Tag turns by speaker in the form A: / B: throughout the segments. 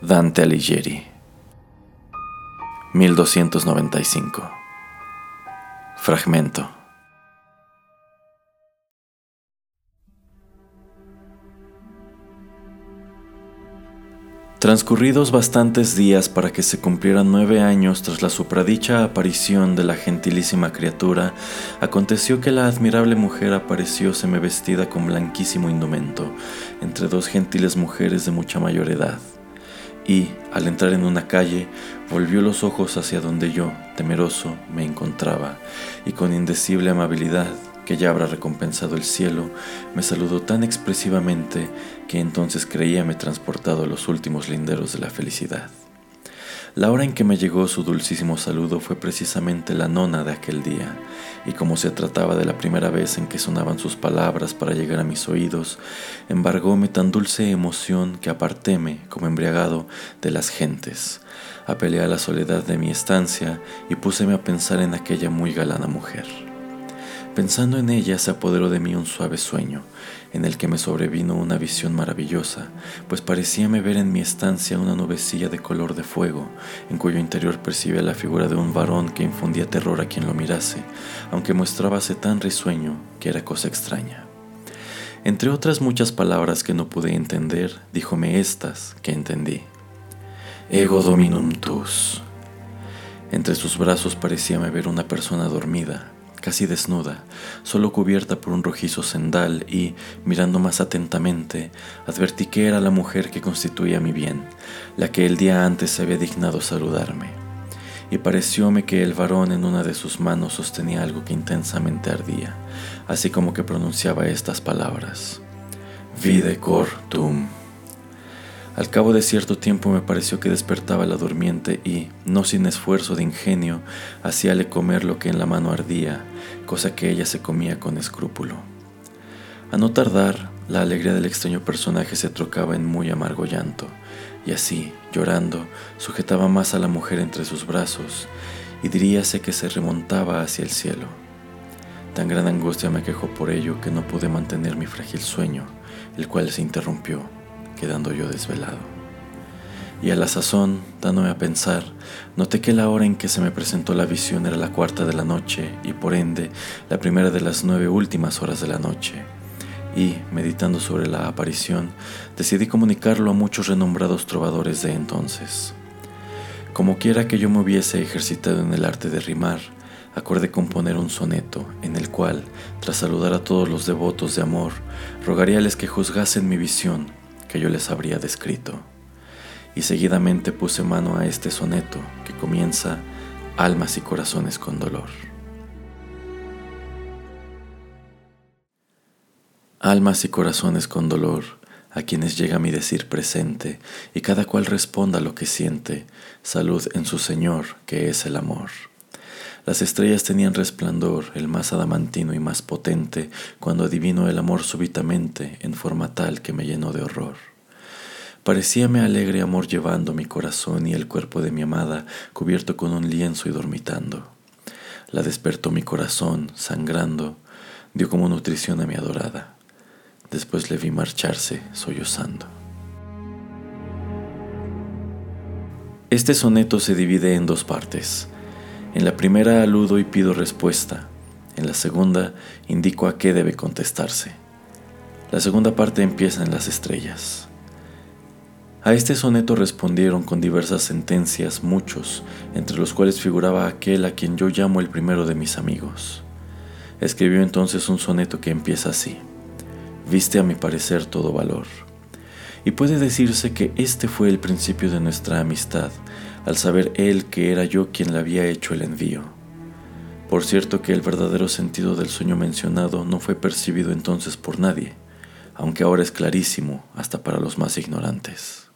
A: Dante Alighieri. 1295. Fragmento. Transcurridos bastantes días para que se cumplieran nueve años tras la supradicha aparición de la gentilísima criatura, aconteció que la admirable mujer apareció semivestida con blanquísimo indumento, entre dos gentiles mujeres de mucha mayor edad. Y, al entrar en una calle, volvió los ojos hacia donde yo, temeroso, me encontraba, y con indecible amabilidad que ya habrá recompensado el cielo, me saludó tan expresivamente que entonces creíame transportado a los últimos linderos de la felicidad. La hora en que me llegó su dulcísimo saludo fue precisamente la nona de aquel día, y como se trataba de la primera vez en que sonaban sus palabras para llegar a mis oídos, embargóme tan dulce emoción que apartéme, como embriagado, de las gentes. Apelé a la soledad de mi estancia y púseme a pensar en aquella muy galana mujer. Pensando en ella se apoderó de mí un suave sueño, en el que me sobrevino una visión maravillosa, pues parecíame ver en mi estancia una nubecilla de color de fuego, en cuyo interior percibía la figura de un varón que infundía terror a quien lo mirase, aunque mostrábase tan risueño que era cosa extraña. Entre otras muchas palabras que no pude entender, díjome estas que entendí. Ego dominum tus. Entre sus brazos parecíame ver una persona dormida, casi desnuda, solo cubierta por un rojizo cendal y, mirando más atentamente, advertí que era la mujer que constituía mi bien, la que el día antes se había dignado saludarme. Y parecióme que el varón en una de sus manos sostenía algo que intensamente ardía, así como que pronunciaba estas palabras. Vide cor tum. Al cabo de cierto tiempo me pareció que despertaba la durmiente y, no sin esfuerzo de ingenio, hacíale comer lo que en la mano ardía, cosa que ella se comía con escrúpulo. A no tardar, la alegría del extraño personaje se trocaba en muy amargo llanto, y así, llorando, sujetaba más a la mujer entre sus brazos, y diríase que se remontaba hacia el cielo. Tan gran angustia me quejó por ello que no pude mantener mi frágil sueño, el cual se interrumpió quedando yo desvelado. Y a la sazón, dándome a pensar, noté que la hora en que se me presentó la visión era la cuarta de la noche y por ende la primera de las nueve últimas horas de la noche. Y, meditando sobre la aparición, decidí comunicarlo a muchos renombrados trovadores de entonces. Como quiera que yo me hubiese ejercitado en el arte de rimar, acordé componer un soneto en el cual, tras saludar a todos los devotos de amor, rogaríales que juzgasen mi visión que yo les habría descrito. Y seguidamente puse mano a este soneto que comienza Almas y corazones con dolor. Almas y corazones con dolor, a quienes llega mi decir presente, y cada cual responda lo que siente, salud en su Señor, que es el amor. Las estrellas tenían resplandor, el más adamantino y más potente, cuando adivino el amor súbitamente en forma tal que me llenó de horror. Parecíame alegre amor llevando mi corazón y el cuerpo de mi amada cubierto con un lienzo y dormitando. La despertó mi corazón, sangrando, dio como nutrición a mi adorada. Después le vi marcharse, sollozando. Este soneto se divide en dos partes. En la primera aludo y pido respuesta. En la segunda indico a qué debe contestarse. La segunda parte empieza en las estrellas. A este soneto respondieron con diversas sentencias muchos, entre los cuales figuraba aquel a quien yo llamo el primero de mis amigos. Escribió entonces un soneto que empieza así. Viste a mi parecer todo valor. Y puede decirse que este fue el principio de nuestra amistad, al saber él que era yo quien le había hecho el envío. Por cierto que el verdadero sentido del sueño mencionado no fue percibido entonces por nadie, aunque ahora es clarísimo hasta para los más ignorantes.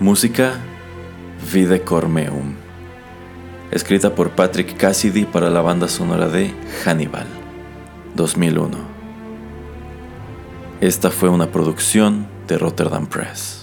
A: Música Vide Cormeum. Escrita por Patrick Cassidy para la banda sonora de Hannibal, 2001. Esta fue una producción de Rotterdam Press.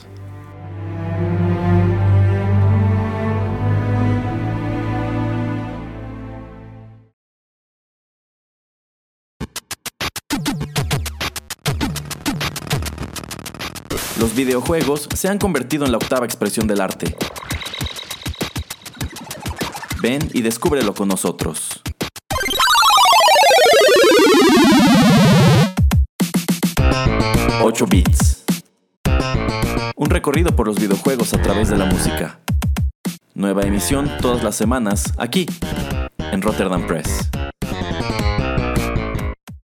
A: Los videojuegos se han convertido en la octava expresión del arte. Ven y descúbrelo con nosotros. Ocho bits. Un recorrido por los videojuegos a través de la música. Nueva emisión todas las semanas aquí, en Rotterdam Press.